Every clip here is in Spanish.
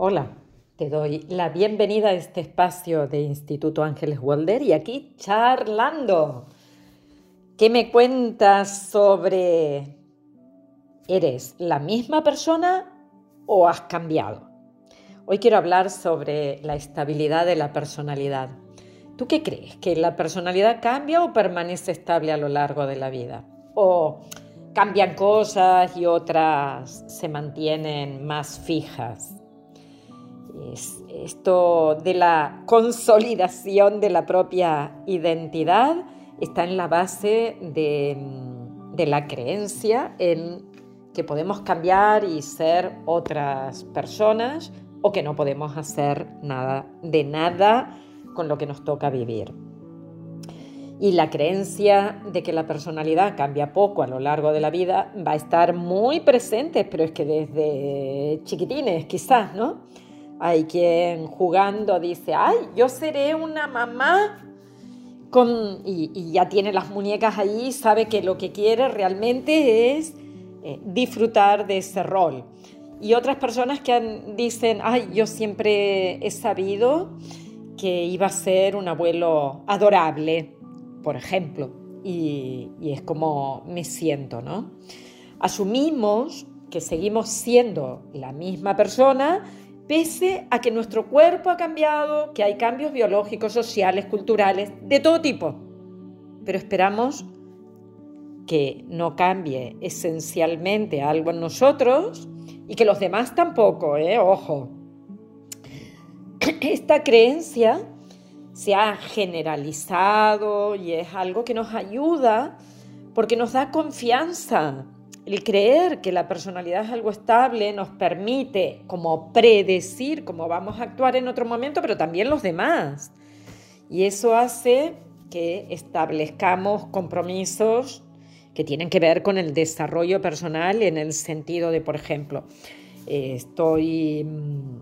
Hola, te doy la bienvenida a este espacio de Instituto Ángeles Walder y aquí charlando. ¿Qué me cuentas sobre... ¿Eres la misma persona o has cambiado? Hoy quiero hablar sobre la estabilidad de la personalidad. ¿Tú qué crees? ¿Que la personalidad cambia o permanece estable a lo largo de la vida? ¿O cambian cosas y otras se mantienen más fijas? Esto de la consolidación de la propia identidad está en la base de, de la creencia en que podemos cambiar y ser otras personas o que no podemos hacer nada de nada con lo que nos toca vivir. Y la creencia de que la personalidad cambia poco a lo largo de la vida va a estar muy presente, pero es que desde chiquitines quizás, ¿no? Hay quien jugando dice, ay, yo seré una mamá con... Y, ya tiene las muñecas ahí, sabe que lo que quiere realmente es eh, disfrutar de ese rol. Y otras personas que dicen, ay, yo siempre he sabido que iba a ser un abuelo adorable, por ejemplo. Y, y es como me siento, ¿no? Asumimos que seguimos siendo la misma persona pese a que nuestro cuerpo ha cambiado, que hay cambios biológicos, sociales, culturales, de todo tipo. Pero esperamos que no cambie esencialmente algo en nosotros y que los demás tampoco, ¿eh? Ojo. Esta creencia se ha generalizado y es algo que nos ayuda porque nos da confianza el creer que la personalidad es algo estable nos permite como predecir cómo vamos a actuar en otro momento, pero también los demás. Y eso hace que establezcamos compromisos que tienen que ver con el desarrollo personal en el sentido de, por ejemplo, eh, estoy mm,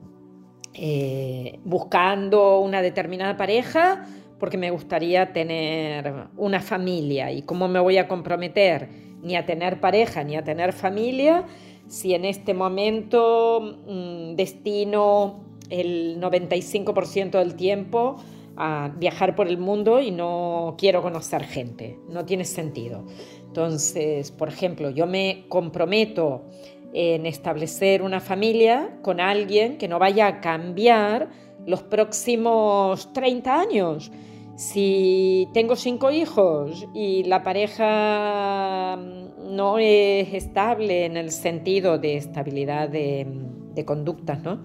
eh, buscando una determinada pareja porque me gustaría tener una familia y cómo me voy a comprometer ni a tener pareja, ni a tener familia, si en este momento mm, destino el 95% del tiempo a viajar por el mundo y no quiero conocer gente, no tiene sentido. Entonces, por ejemplo, yo me comprometo en establecer una familia con alguien que no vaya a cambiar los próximos 30 años si tengo cinco hijos y la pareja no es estable en el sentido de estabilidad de, conductas, ¿no?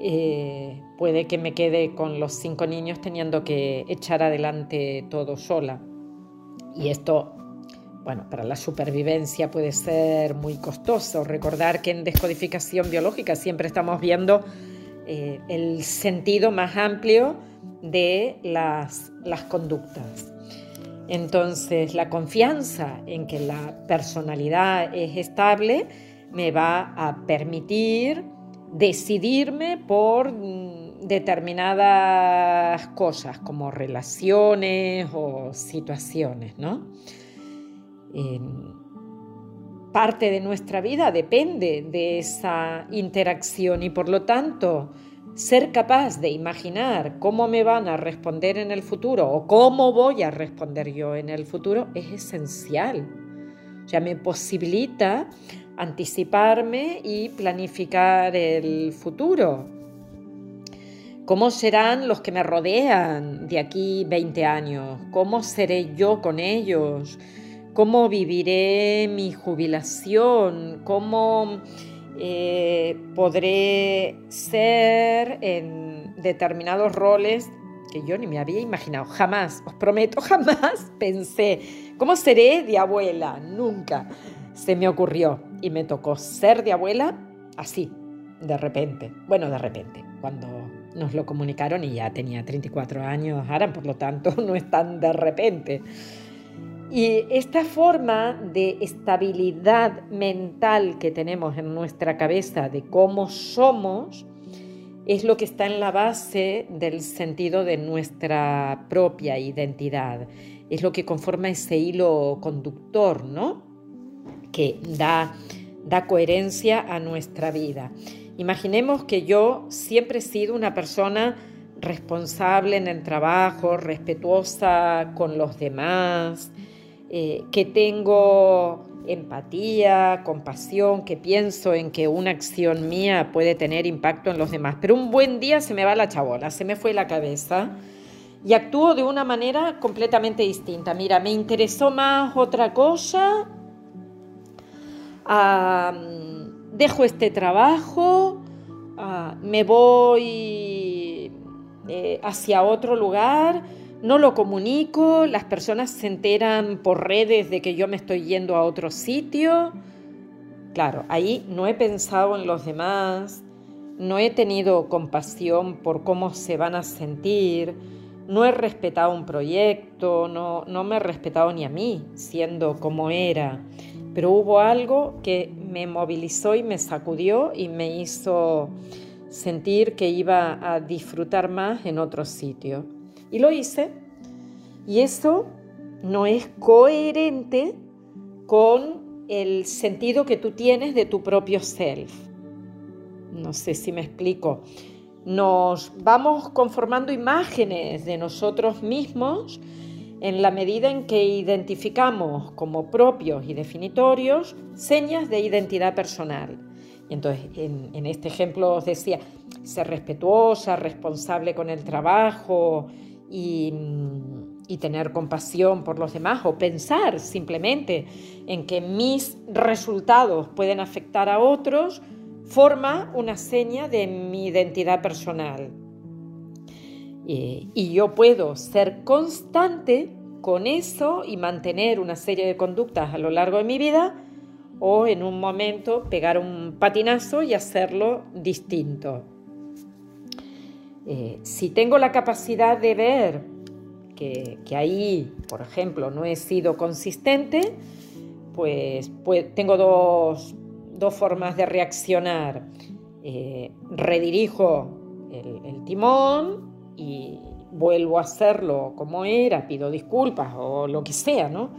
Eh, puede que me quede con los cinco niños teniendo que echar adelante todo sola. Y esto, bueno, para la supervivencia puede ser muy costoso. Recordar que en descodificación biológica siempre estamos viendo eh, el sentido más amplio de las, las conductas. Entonces, la confianza en que la personalidad es estable me va a permitir decidirme por mm, determinadas cosas como relaciones o situaciones, ¿no? parte de nuestra vida depende de esa interacción y por lo tanto ser capaz de imaginar cómo me van a responder en el futuro o cómo voy a responder yo en el futuro es esencial. O sea, me posibilita anticiparme y planificar el futuro. ¿Cómo serán los que me rodean de aquí 20 años? ¿Cómo seré yo con ellos? ¿Cómo viviré mi jubilación? ¿Cómo eh, podré ser en determinados roles que yo ni me había imaginado, jamás, os prometo, jamás pensé, ¿cómo seré de abuela? Nunca se me ocurrió y me tocó ser de abuela así, de repente, bueno, de repente, cuando nos lo comunicaron y ya tenía 34 años, ahora por lo tanto no es tan de repente. Y esta forma de estabilidad mental que tenemos en nuestra cabeza de cómo somos es lo que está en la base del sentido de nuestra propia identidad. Es lo que conforma ese hilo conductor, ¿no? Que da, da coherencia a nuestra vida. Imaginemos que yo siempre he sido una persona responsable en el trabajo, respetuosa con los demás, eh, que tengo empatía, compasión, que pienso en que una acción mía puede tener impacto en los demás. Pero un buen día se me va la chabola, se me fue la cabeza y actúo de una manera completamente distinta. Mira, me interesó más otra cosa, dejo este trabajo, ah, me voy eh, hacia otro lugar no lo comunico, las personas se enteran por redes de que yo me estoy yendo a otro sitio. Claro, ahí no he pensado en los demás, no he tenido compasión por cómo se van a sentir, no he respetado un proyecto, no, no me he respetado ni a mí, siendo como era. Pero hubo algo que me movilizó y me sacudió y me hizo sentir que iba a disfrutar más en otro sitio. Y lo hice. Y eso no es coherente con el sentido que tú tienes de tu propio self. No sé si me explico. Nos vamos conformando imágenes de nosotros mismos en la medida en que identificamos como propios y definitorios señas de identidad personal. Y entonces, en, este ejemplo os decía, ser respetuosa, responsable con el trabajo, y, tener compasión por los demás o pensar simplemente en que mis resultados pueden afectar a otros, forma una seña de mi identidad personal. y yo puedo ser constante con eso y mantener una serie de conductas a lo largo de mi vida o en un momento pegar un patinazo y hacerlo distinto. Eh, si tengo la capacidad de ver que, ahí, por ejemplo, no he sido consistente, pues, pues tengo dos, formas de reaccionar. Eh, redirijo el, timón y vuelvo a hacerlo como era, pido disculpas o lo que sea, ¿no?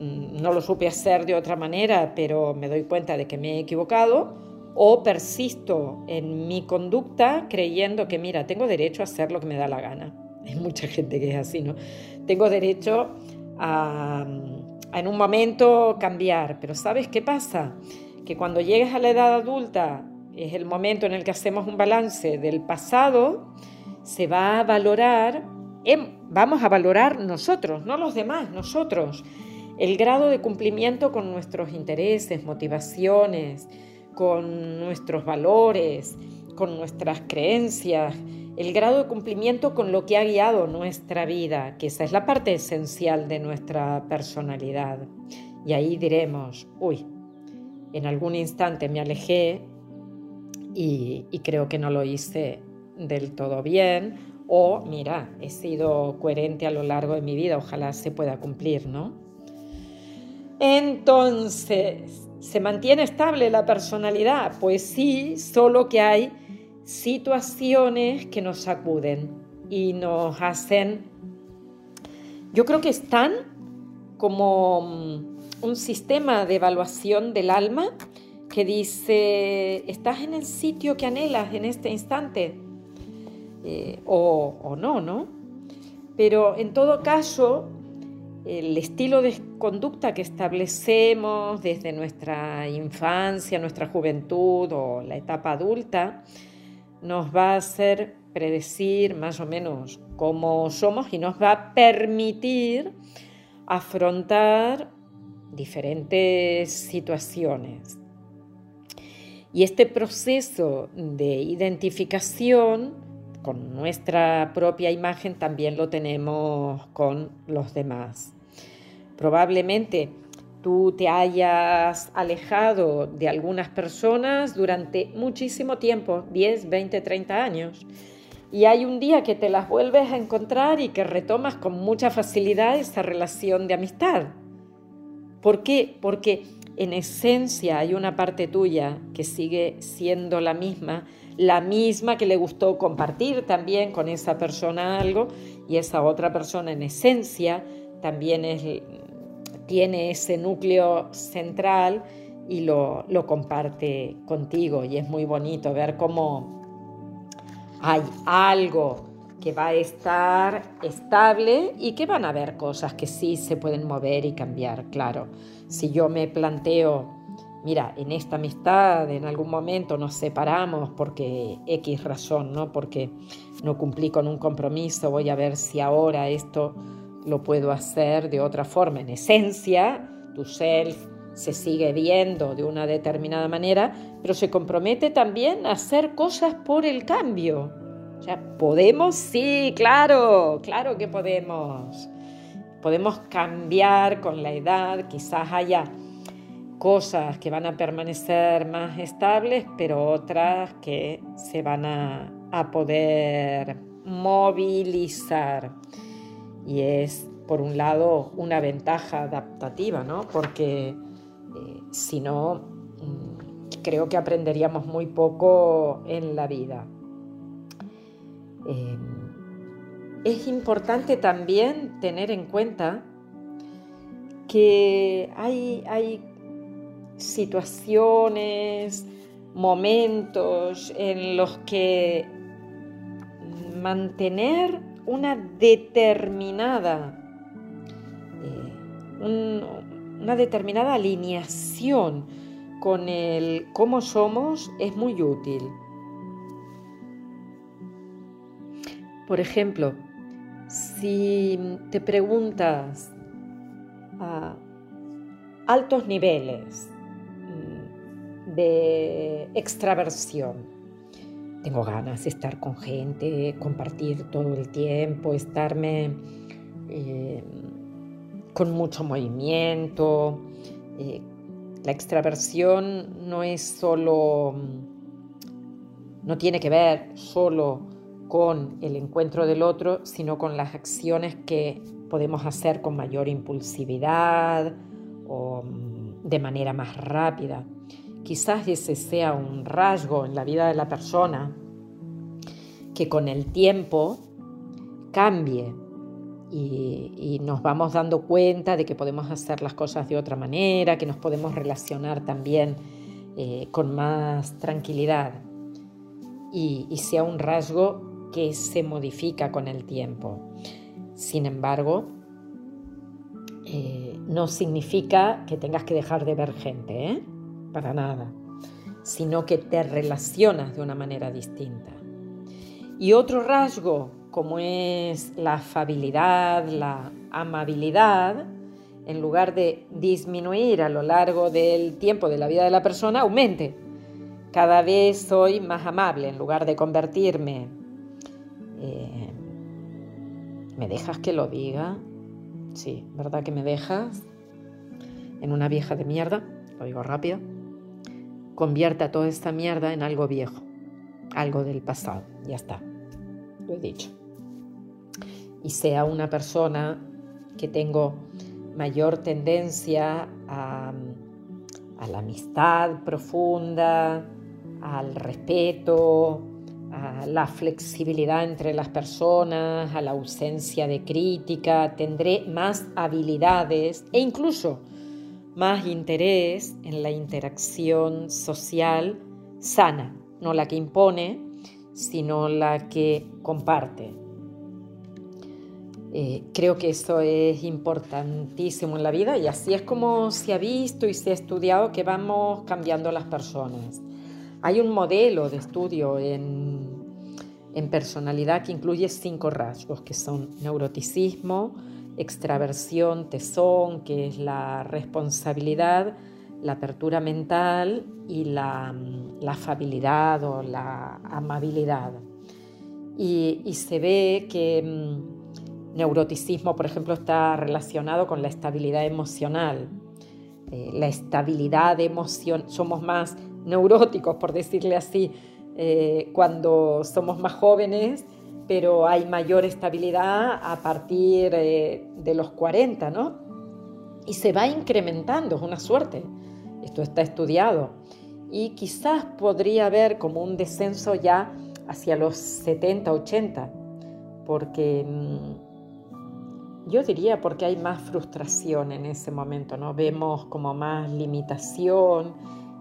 Mm, no lo supe hacer de otra manera, pero me doy cuenta de que me he equivocado o persisto en mi conducta creyendo que, mira, tengo derecho a hacer lo que me da la gana. Hay mucha gente que es así, ¿no? Tengo derecho a, en un momento cambiar, pero ¿sabes qué pasa? Que cuando llegues a la edad adulta es el momento en el que hacemos un balance del pasado, se va a valorar, vamos a valorar nosotros, no los demás, nosotros, el grado de cumplimiento con nuestros intereses, motivaciones, con nuestros valores, con nuestras creencias, el grado de cumplimiento con lo que ha guiado nuestra vida, que esa es la parte esencial de nuestra personalidad. Y ahí diremos, uy, en algún instante me alejé y, creo que no lo hice del todo bien, o mira, he sido coherente a lo largo de mi vida, ojalá se pueda cumplir, ¿no? Entonces, ¿Se mantiene estable la personalidad? Pues sí, solo que hay situaciones que nos sacuden y nos hacen, yo creo que están como mm, un sistema de evaluación del alma que dice, estás en el sitio que anhelas en este instante, eh, o, o no, ¿no? Pero en todo caso, el estilo de conducta que establecemos desde nuestra infancia, nuestra juventud o la etapa adulta nos va a hacer predecir más o menos cómo somos y nos va a permitir afrontar diferentes situaciones. Y este proceso de identificación con nuestra propia imagen también lo tenemos con los demás. Probablemente tú te hayas alejado de algunas personas durante muchísimo tiempo, 10, 20, 30 años. Y hay un día que te las vuelves a encontrar y que retomas con mucha facilidad esa relación de amistad. ¿Por qué? Porque en esencia hay una parte tuya que sigue siendo la misma, la misma que le gustó compartir también con esa persona algo y esa otra persona en esencia también es tiene ese núcleo central y lo, lo comparte contigo y es muy bonito ver cómo hay algo que va a estar estable y que van a haber cosas que sí se pueden mover y cambiar, claro. Si yo me planteo, mira, en esta amistad en algún momento nos separamos porque X razón, ¿no? Porque no cumplí con un compromiso, voy a ver si ahora esto lo puedo hacer de otra forma. En esencia, tu self se sigue viendo de una determinada manera, pero se compromete también a hacer cosas por el cambio. O sea, ¿podemos? Sí, claro, claro que podemos. Podemos cambiar con la edad, quizás haya cosas que van a permanecer más estables, pero otras que se van a, poder movilizar. Y es, por un lado, una ventaja adaptativa, ¿no? Porque eh, si no, mm, creo que aprenderíamos muy poco en la vida. Em, es importante también tener en cuenta que hay, hay situaciones, momentos en los que mantener una determinada, eh, una determinada alineación con el cómo somos es muy útil. Por ejemplo, si te preguntas a altos niveles mm, de extraversión, tengo ganas de estar con gente, compartir todo el tiempo, estarme eh, con mucho movimiento. Eh, la extraversión no es solo, no tiene que ver solo con el encuentro del otro, sino con las acciones que podemos hacer con mayor impulsividad o mm, de manera más rápida. Quizás ese sea un rasgo en la vida de la persona que con el tiempo cambie y, nos vamos dando cuenta de que podemos hacer las cosas de otra manera, que nos podemos relacionar también eh, con más tranquilidad y, sea un rasgo que se modifica con el tiempo. Sin embargo, eh, no significa que tengas que dejar de ver gente, ¿eh? Para nada, sino que te relacionas de una manera distinta. Y otro rasgo, como es la afabilidad, la amabilidad, en lugar de disminuir a lo largo del tiempo de la vida de la persona, aumente. Cada vez soy más amable en lugar de convertirme eh, ¿Me dejas que lo diga? Sí, ¿verdad que me dejas? En una vieja de mierda, lo digo rápido. Convierta toda esta mierda en algo viejo, algo del pasado, ya está, lo he dicho. Y sea una persona que tengo mayor tendencia a, a la amistad profunda, al respeto, a la flexibilidad entre las personas, a la ausencia de crítica, tendré más habilidades e incluso más interés en la interacción social sana, no la que impone, sino la que comparte. Eh, creo que eso es importantísimo en la vida y así es como se ha visto y se ha estudiado que vamos cambiando las personas. Hay un modelo de estudio en, personalidad que incluye cinco rasgos, que son neuroticismo, extraversión, tesón, que es la responsabilidad, la apertura mental y la, afabilidad o la amabilidad. Y, se ve que mm, neuroticismo, por ejemplo, está relacionado con la estabilidad emocional. Eh, la estabilidad emoción, somos más neuróticos, por decirle así, eh, cuando somos más jóvenes, pero hay mayor estabilidad a partir eh, de los 40, ¿no? Y se va incrementando, es una suerte. Esto está estudiado. Y quizás podría haber como un descenso ya hacia los 70, 80, porque mm, yo diría porque hay más frustración en ese momento, ¿no? Vemos como más limitación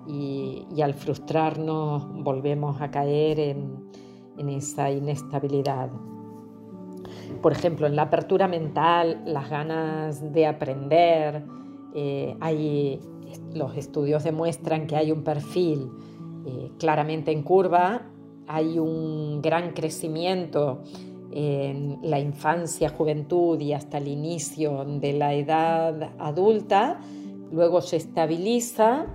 y, al frustrarnos volvemos a caer en, esa inestabilidad. Por ejemplo, en la apertura mental, las ganas de aprender, eh, hay, los estudios demuestran que hay un perfil eh, claramente en curva, hay un gran crecimiento en la infancia, juventud y hasta el inicio de la edad adulta, luego se estabiliza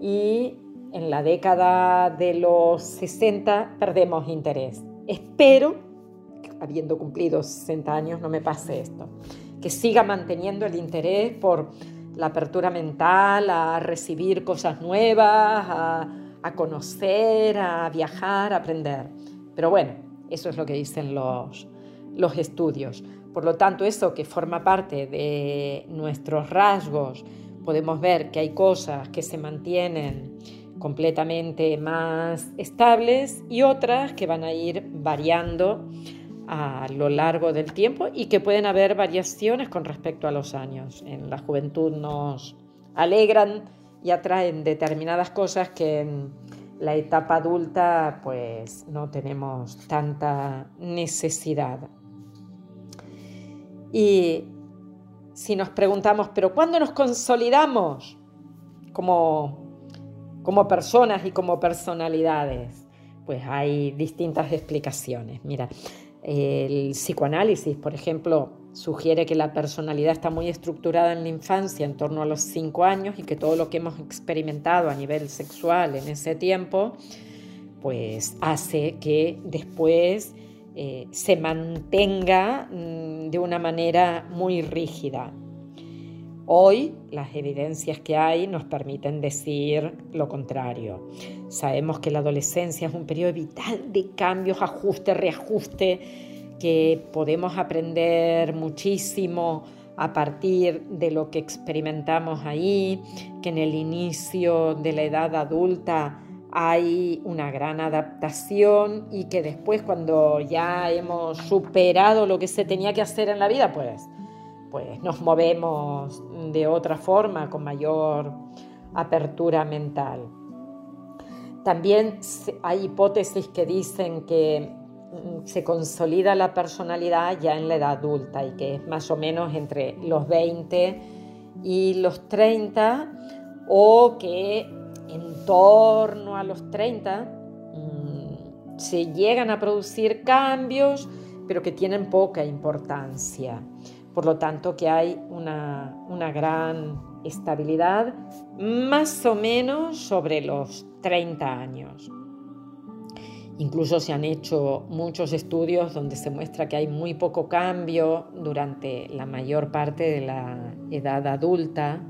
y en la década de los 60 perdemos interés. Espero, habiendo cumplido 60 años, no me pase esto, que siga manteniendo el interés por la apertura mental, a recibir cosas nuevas, a, conocer, a viajar, a aprender. Pero bueno, eso es lo que dicen los, los estudios. Por lo tanto, eso que forma parte de nuestros rasgos, podemos ver que hay cosas que se mantienen completamente más estables y otras que van a ir variando a lo largo del tiempo y que pueden haber variaciones con respecto a los años. En la juventud nos alegran y atraen determinadas cosas que en la etapa adulta pues no tenemos tanta necesidad. Y si nos preguntamos, pero ¿cuándo nos consolidamos como, como personas y como personalidades? Pues hay distintas explicaciones. Mira, el psicoanálisis, por ejemplo, sugiere que la personalidad está muy estructurada en la infancia, en torno a los cinco años, y que todo lo que hemos experimentado a nivel sexual en ese tiempo, pues hace que después eh, se mantenga mm, de una manera muy rígida. Hoy las evidencias que hay nos permiten decir lo contrario. Sabemos que la adolescencia es un periodo vital de cambios, ajuste, reajuste, que podemos aprender muchísimo a partir de lo que experimentamos ahí, que en el inicio de la edad adulta hay una gran adaptación y que después cuando ya hemos superado lo que se tenía que hacer en la vida, pues, pues nos movemos de otra forma, con mayor apertura mental. También hay hipótesis que dicen que Mm, se consolida la personalidad ya en la edad adulta y que es más o menos entre los 20 y los 30 o que en torno a los 30 mm, se llegan a producir cambios pero que tienen poca importancia. Por lo tanto que hay una, una gran estabilidad más o menos sobre los 30 años. Incluso se han hecho muchos estudios donde se muestra que hay muy poco cambio durante la mayor parte de la edad adulta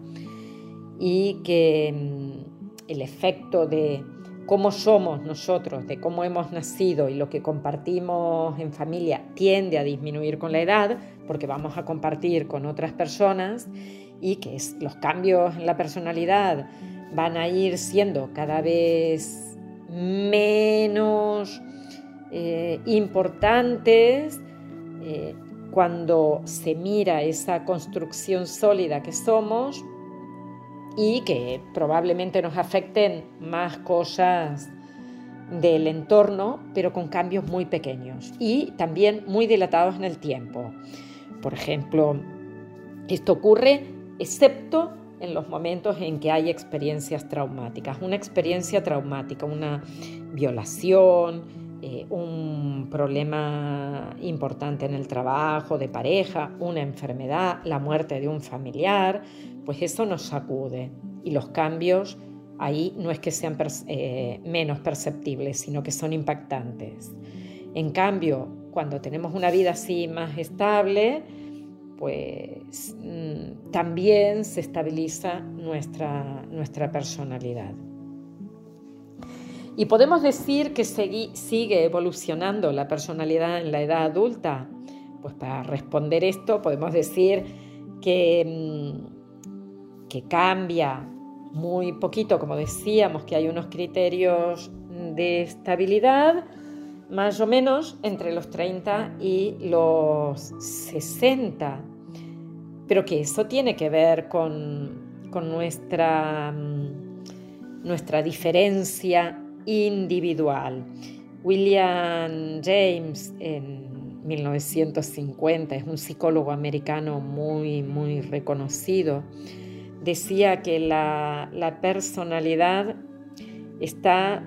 y que mm, el efecto de cómo somos nosotros, de cómo hemos nacido y lo que compartimos en familia tiende a disminuir con la edad porque vamos a compartir con otras personas y que los cambios en la personalidad van a ir siendo cada vez menos eh, importantes eh, cuando se mira esa construcción sólida que somos y que probablemente nos afecten más cosas del entorno, pero con cambios muy pequeños y también muy dilatados en el tiempo. Por ejemplo, esto ocurre excepto en los momentos en que hay experiencias traumáticas. Una experiencia traumática, una violación, eh, un problema importante en el trabajo, de pareja, una enfermedad, la muerte de un familiar, pues eso nos sacude. Y los cambios ahí no es que sean eh, menos perceptibles, sino que son impactantes. En cambio, cuando tenemos una vida así más estable, pues mm, también se estabiliza nuestra, nuestra personalidad. Y podemos decir que sigue evolucionando la personalidad en la edad adulta. Pues para responder esto podemos decir que, mm, que cambia muy poquito, como decíamos, que hay unos criterios de estabilidad más o menos entre los 30 y los 60 pero que eso tiene que ver con, con nuestra, mm, nuestra diferencia individual. William James en 1950, es un psicólogo americano muy, muy reconocido, decía que la, la personalidad está,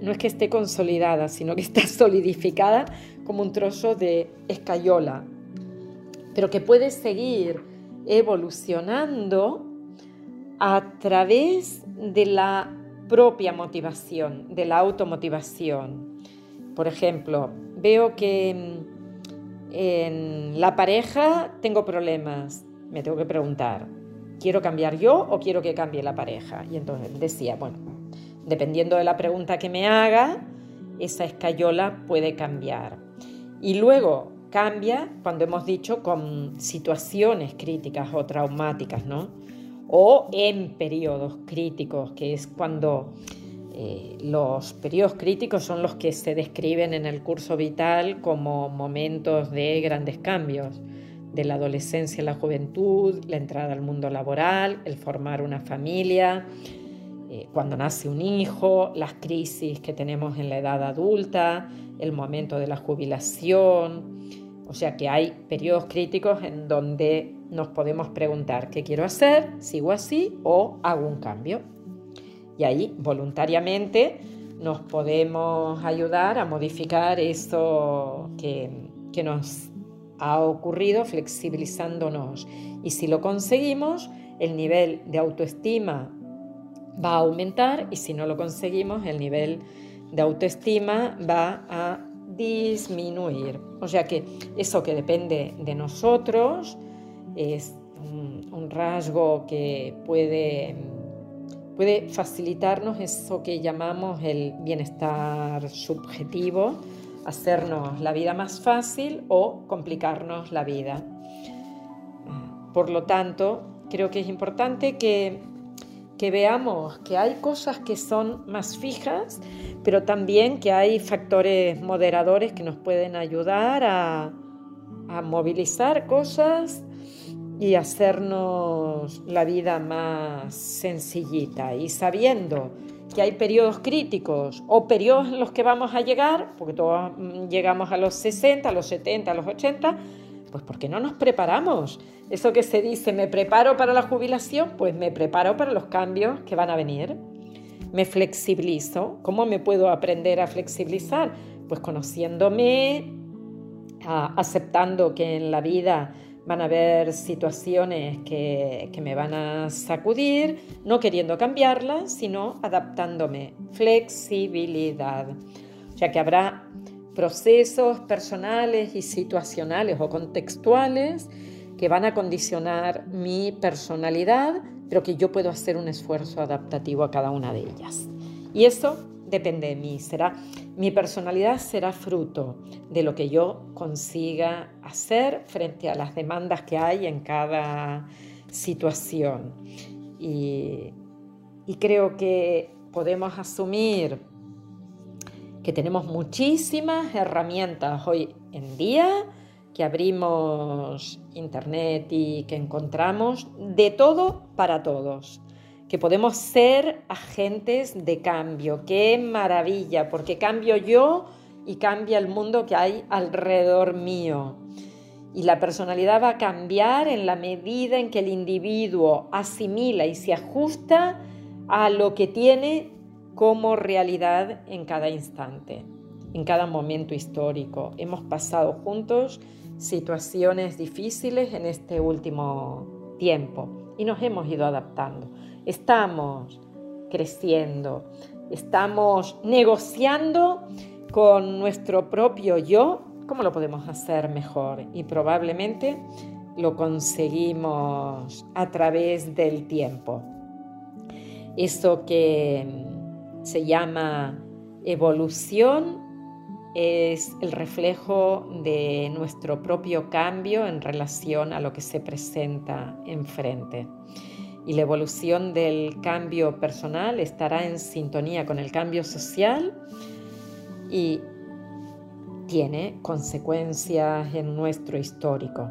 no es que esté consolidada, sino que está solidificada como un trozo de escayola, pero que puede seguir evolucionando a través de la propia motivación, de la automotivación. Por ejemplo, veo que mm, en la pareja tengo problemas. Me tengo que preguntar, ¿quiero cambiar yo o quiero que cambie la pareja? Y entonces decía, bueno, dependiendo de la pregunta que me haga, esa escayola puede cambiar. Y luego cambia cuando hemos dicho con situaciones críticas o traumáticas, ¿no? O en periodos críticos, que es cuando eh, los periodos críticos son los que se describen en el curso vital como momentos de grandes cambios, de la adolescencia a la juventud, la entrada al mundo laboral, el formar una familia, eh, cuando nace un hijo, las crisis que tenemos en la edad adulta, el momento de la jubilación. O sea que hay periodos críticos en donde nos podemos preguntar qué quiero hacer, sigo así o hago un cambio. Y ahí voluntariamente nos podemos ayudar a modificar eso que, que nos ha ocurrido flexibilizándonos. Y si lo conseguimos, el nivel de autoestima va a aumentar y si no lo conseguimos, el nivel de autoestima va a disminuir. O sea que eso que depende de nosotros es un, rasgo que puede puede facilitarnos eso que llamamos el bienestar subjetivo, hacernos la vida más fácil o complicarnos la vida. Por lo tanto, creo que es importante que, veamos que hay cosas que son más fijas, pero también que hay factores moderadores que nos pueden ayudar a, a movilizar cosas y hacernos la vida más sencillita y sabiendo que hay periodos críticos o periodos en los que vamos a llegar, porque todos mm, llegamos a los 60, a los 70, a los 80, pues porque no nos preparamos. Eso que se dice, me preparo para la jubilación, pues me preparo para los cambios que van a venir. Me flexibilizo. ¿Cómo me puedo aprender a flexibilizar? Pues conociéndome, aceptando que en la vida van a haber situaciones que, me van a sacudir, no queriendo cambiarlas, sino adaptándome. Flexibilidad. O sea que habrá procesos personales y situacionales o contextuales que van a condicionar mi personalidad, pero que yo puedo hacer un esfuerzo adaptativo a cada una de ellas. Y eso depende de mí, será mi personalidad será fruto de lo que yo consiga hacer frente a las demandas que hay en cada situación. Y, creo que podemos asumir que tenemos muchísimas herramientas hoy en día, que abrimos internet y que encontramos de todo para todos que podemos ser agentes de cambio. Qué maravilla, porque cambio yo y cambia el mundo que hay alrededor mío. Y la personalidad va a cambiar en la medida en que el individuo asimila y se ajusta a lo que tiene como realidad en cada instante, en cada momento histórico. Hemos pasado juntos situaciones difíciles en este último tiempo y nos hemos ido adaptando. Estamos creciendo, estamos negociando con nuestro propio yo cómo lo podemos hacer mejor y probablemente lo conseguimos a través del tiempo. Eso que se llama evolución es el reflejo de nuestro propio cambio en relación a lo que se presenta enfrente y la evolución del cambio personal estará en sintonía con el cambio social y tiene consecuencias en nuestro histórico.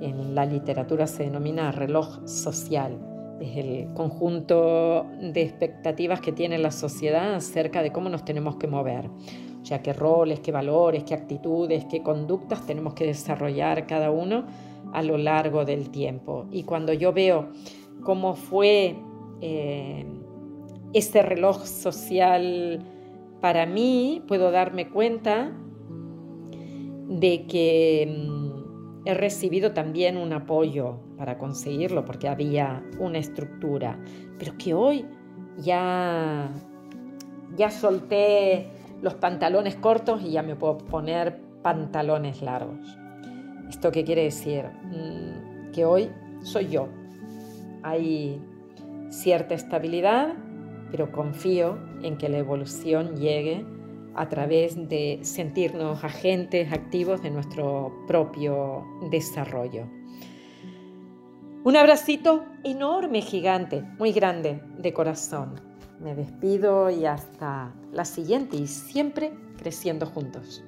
en la literatura se denomina reloj social. Es el conjunto de expectativas que tiene la sociedad acerca de cómo nos tenemos que mover. O sea, qué roles, qué valores, qué actitudes, qué conductas tenemos que desarrollar cada uno a lo largo del tiempo. Y cuando yo veo cómo fue eh, este reloj social para mí, puedo darme cuenta de que mm, he recibido también un apoyo para conseguirlo, porque había una estructura, pero que hoy ya, ya solté los pantalones cortos y ya me puedo poner pantalones largos. ¿Esto qué quiere decir? Mm, que hoy soy yo. Hay cierta estabilidad, pero confío en que la evolución llegue a través de sentirnos agentes activos de nuestro propio desarrollo. Un abracito enorme, gigante, muy grande, de corazón. Me despido y hasta la siguiente y siempre creciendo juntos.